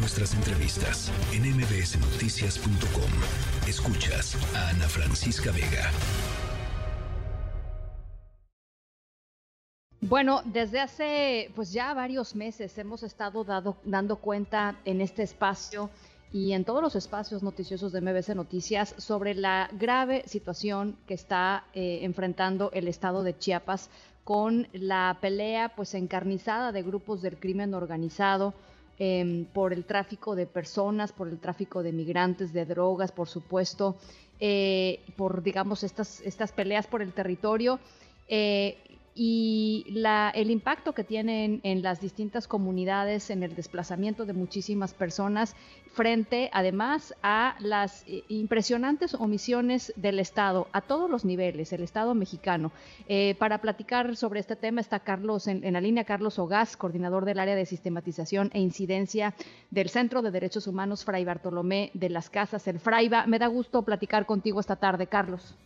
nuestras entrevistas en mbsnoticias.com. Escuchas a Ana Francisca Vega. Bueno, desde hace pues ya varios meses hemos estado dando cuenta en este espacio y en todos los espacios noticiosos de MBC Noticias sobre la grave situación que está eh, enfrentando el estado de Chiapas con la pelea pues encarnizada de grupos del crimen organizado em, por el tráfico de personas, por el tráfico de migrantes, de drogas, por supuesto, eh, por digamos estas, estas peleas por el territorio. Eh, y la, el impacto que tienen en las distintas comunidades, en el desplazamiento de muchísimas personas, frente además a las eh, impresionantes omisiones del Estado, a todos los niveles, el Estado mexicano. Eh, para platicar sobre este tema está Carlos, en, la línea Carlos Ogaz, coordinador del área de sistematización e incidencia del Centro de Derechos Humanos Fray Bartolomé de las Casas, el Fraiba. Me da gusto platicar contigo esta tarde, Carlos.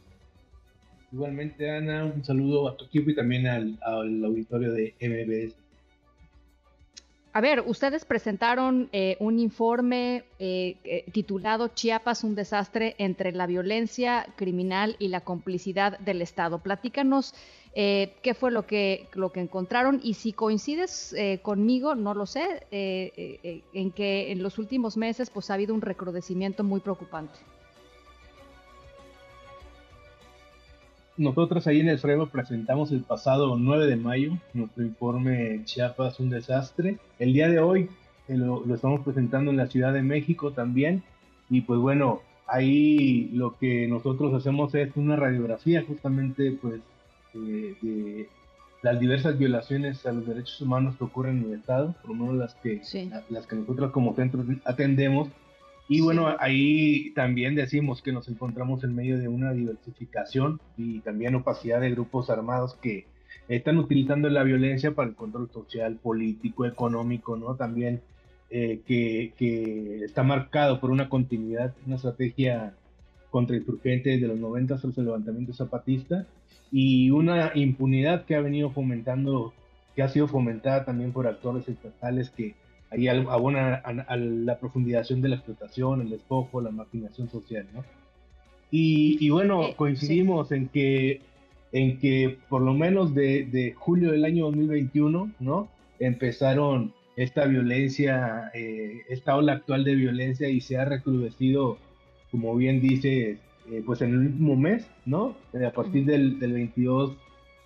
Igualmente, Ana, un saludo a tu equipo y también al, auditorio de MBS. A ver, ustedes presentaron eh, un informe eh, eh, titulado Chiapas, un desastre entre la violencia criminal y la complicidad del Estado. Platícanos qué fue lo que, lo que encontraron y si coincides conmigo, no lo sé, en que en los últimos meses pues, ha habido un recrudecimiento muy preocupante. Nosotros ahí en el FREVO presentamos el pasado 9 de mayo nuestro informe Chiapas, un desastre. El día de hoy eh, lo, estamos presentando en la Ciudad de México también. Y pues bueno, ahí lo que nosotros hacemos es una radiografía justamente pues de las diversas violaciones a los derechos humanos que ocurren en el Estado, por lo menos las que, las que nosotros como centro atendemos y bueno, ahí también decimos que nos encontramos en medio de una diversificación y también opacidad de grupos armados que están utilizando la violencia para el control social, político, económico, ¿no? También eh, que, que, está marcado por una continuidad, una estrategia contrainsurgente de los 90 tras el levantamiento zapatista y una impunidad que ha venido fomentando, que ha sido fomentada también por actores estatales que ahí abona a, la profundización de la explotación, el despojo, la marginación social, ¿no? Y, bueno, eh, coincidimos en que en que por lo menos de, julio del año 2021, ¿no? Empezaron esta violencia, eh, esta ola actual de violencia y se ha recrudecido, como bien dice, eh, pues en el último mes, ¿no? a partir del, del, 22,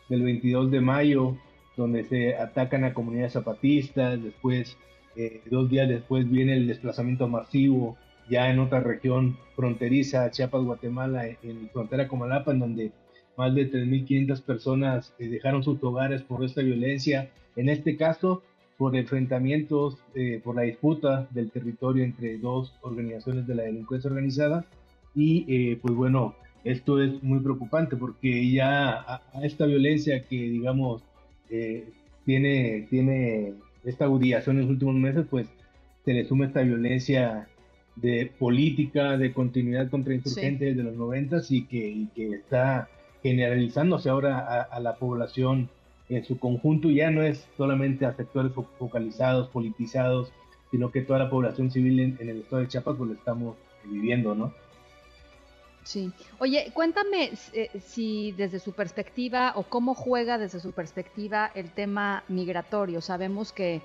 del 22 de mayo, donde se atacan a comunidades zapatistas, después eh, dos días después viene el desplazamiento masivo ya en otra región fronteriza, Chiapas, Guatemala, en frontera con Malapa, en donde más de 3.500 personas eh, dejaron sus hogares por esta violencia. En este caso, por enfrentamientos, eh, por la disputa del territorio entre dos organizaciones de la delincuencia organizada. Y pues bueno, esto es muy preocupante porque ya a, a esta violencia que digamos tiene, tiene esta agudización en los últimos meses, pues se le suma esta violencia de política, de continuidad contra insurgentes de los noventas y que, que está generalizándose ahora a, la población en su conjunto, ya no es solamente a sectores focalizados, politizados, sino que toda la población civil en, en el estado de Chiapas pues lo estamos viviendo, ¿no? Sí. Oye, cuéntame eh, si desde su perspectiva o cómo juega desde su perspectiva el tema migratorio. Sabemos que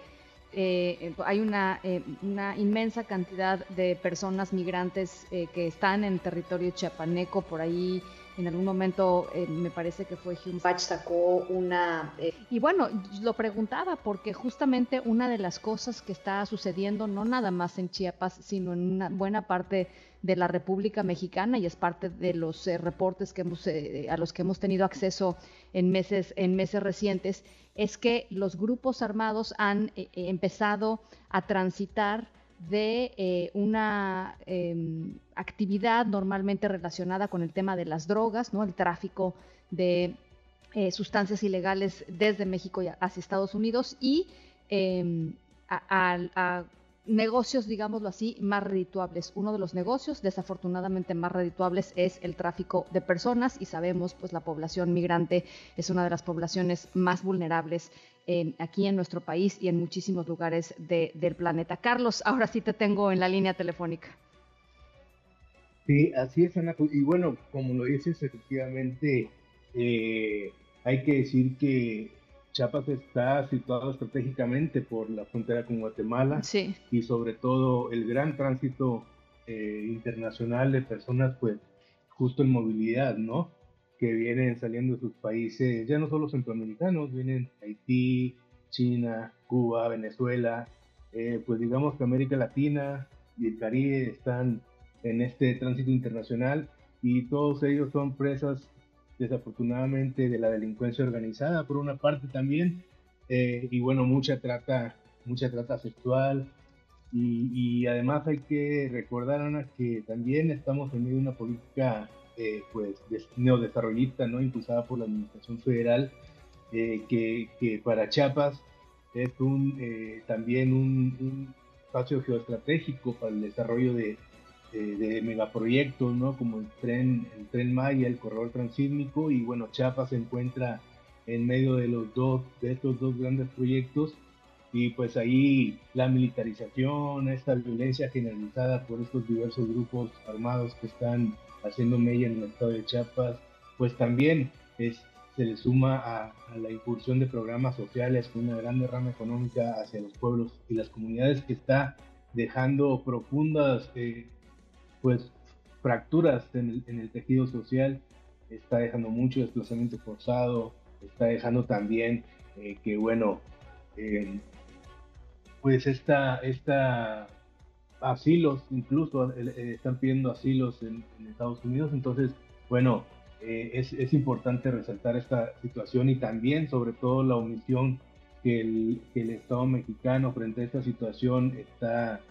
eh, hay una, eh, una, inmensa cantidad de personas migrantes que están en territorio chiapaneco, por ahí en algún momento me parece que fue Hume. Sacó una... y bueno, lo preguntaba porque justamente una de las cosas que está sucediendo, no nada más en Chiapas, sino en una buena parte de la República Mexicana y es parte de los eh, reportes que hemos, eh, a los que hemos tenido acceso en meses, en meses recientes, es que los grupos armados han eh, empezado a transitar de una em, actividad normalmente relacionada con el tema de las drogas, ¿no? el tráfico de sustancias ilegales desde México hacia Estados Unidos y em, a negocios, digámoslo así, más redituables. Uno de los negocios desafortunadamente más redituables es el tráfico de personas y sabemos pues la población migrante es una de las poblaciones más vulnerables aquí en nuestro país y en muchísimos lugares del planeta. Carlos, ahora sí te tengo en la línea telefónica. Sí, así es, Ana. Y bueno, como lo dices, efectivamente, eh, hay que decir que Chiapas está situado estratégicamente por la frontera con Guatemala y sobre todo el gran tránsito eh, internacional de personas, pues justo en movilidad, ¿no? Que vienen saliendo de sus países, ya no solo centroamericanos, vienen Haití, China, Cuba, Venezuela, eh, pues digamos que América Latina y el Caribe están en este tránsito internacional y todos ellos son presas desafortunadamente de la delincuencia organizada por una parte también eh, y bueno mucha trata mucha trata sexual y, además hay que recordar Ana que también estamos en medio de una política eh, pues neodesarrollista no impulsada por la administración federal eh, que, que, para Chiapas es un también un, un espacio geoestratégico para el desarrollo de, de, megaproyectos, ¿no? Como el tren, el tren Maya, el corredor transísmico y bueno, Chiapas se encuentra en medio de los dos, de estos dos grandes proyectos y pues ahí la militarización, esta violencia generalizada por estos diversos grupos armados que están haciendo mella en el estado de Chiapas, pues también se le suma a, la incursión de programas sociales con una gran derrama económica hacia los pueblos y las comunidades que está dejando profundas eh, pues fracturas en el, tejido social, está dejando mucho desplazamiento forzado, está dejando también eh, que, bueno, eh, pues esta, esta asilos, incluso eh, están pidiendo asilos en, Estados Unidos, entonces, bueno, es, es, importante resaltar esta situación y también, sobre todo, la omisión que el, que el Estado mexicano frente a esta situación está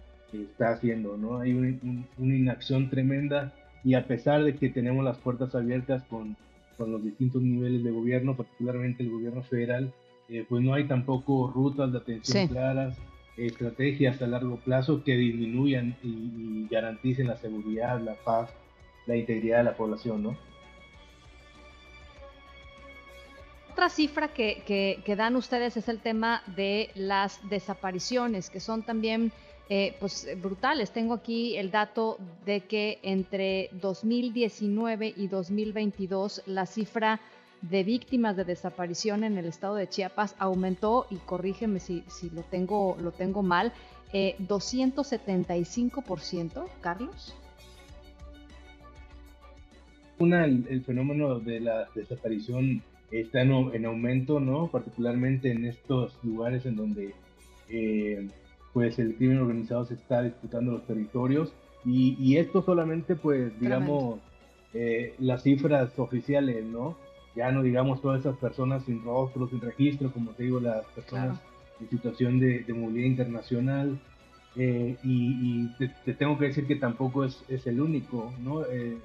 está haciendo, ¿no? Hay una inacción tremenda y a pesar de que tenemos las puertas abiertas con, con los distintos niveles de gobierno, particularmente el gobierno federal, eh, pues no hay tampoco rutas de atención claras, estrategias a largo plazo que disminuyan y, garanticen la seguridad, la paz, la integridad de la población, ¿no? Otra cifra que, dan ustedes es el tema de las desapariciones, que son también eh, pues brutales. Tengo aquí el dato de que entre 2019 y 2022 la cifra de víctimas de desaparición en el estado de Chiapas aumentó, y corrígeme si, si lo, tengo, lo tengo mal, eh, 275%, Carlos. Una, el, fenómeno de la desaparición está en, aumento, ¿no? Particularmente en estos lugares en donde eh, pues el crimen organizado se está disputando los territorios y, esto solamente pues digamos eh, las cifras oficiales, ¿no? Ya no digamos todas esas personas sin rostro, sin registro, como te digo, las personas en situación de, movilidad internacional. Eh, y, te, tengo que decir que tampoco es, es el único, ¿no? Eh,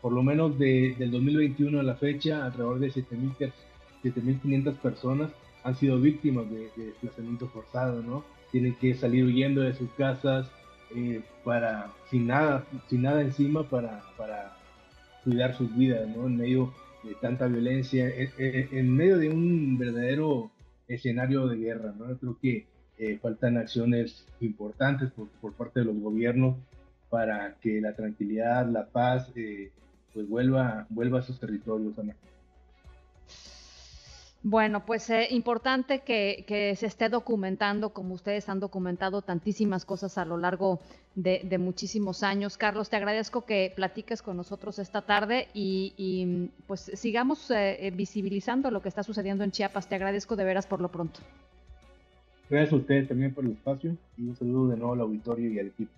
por lo menos de, del 2021 a la fecha, alrededor de 7.500 personas han sido víctimas de, de desplazamiento forzado, ¿no? tienen que salir huyendo de sus casas eh, para sin nada sin nada encima para, para cuidar sus vidas ¿no? en medio de tanta violencia en, medio de un verdadero escenario de guerra ¿no? Creo que eh, faltan acciones importantes por, por, parte de los gobiernos para que la tranquilidad la paz eh, pues vuelva vuelva a sus territorios. Bueno, pues eh, importante que, se esté documentando, como ustedes han documentado tantísimas cosas a lo largo de, muchísimos años. Carlos, te agradezco que platiques con nosotros esta tarde y, pues sigamos eh, eh, visibilizando lo que está sucediendo en Chiapas. Te agradezco de veras por lo pronto. Gracias a ustedes también por el espacio y un saludo de nuevo al auditorio y al equipo.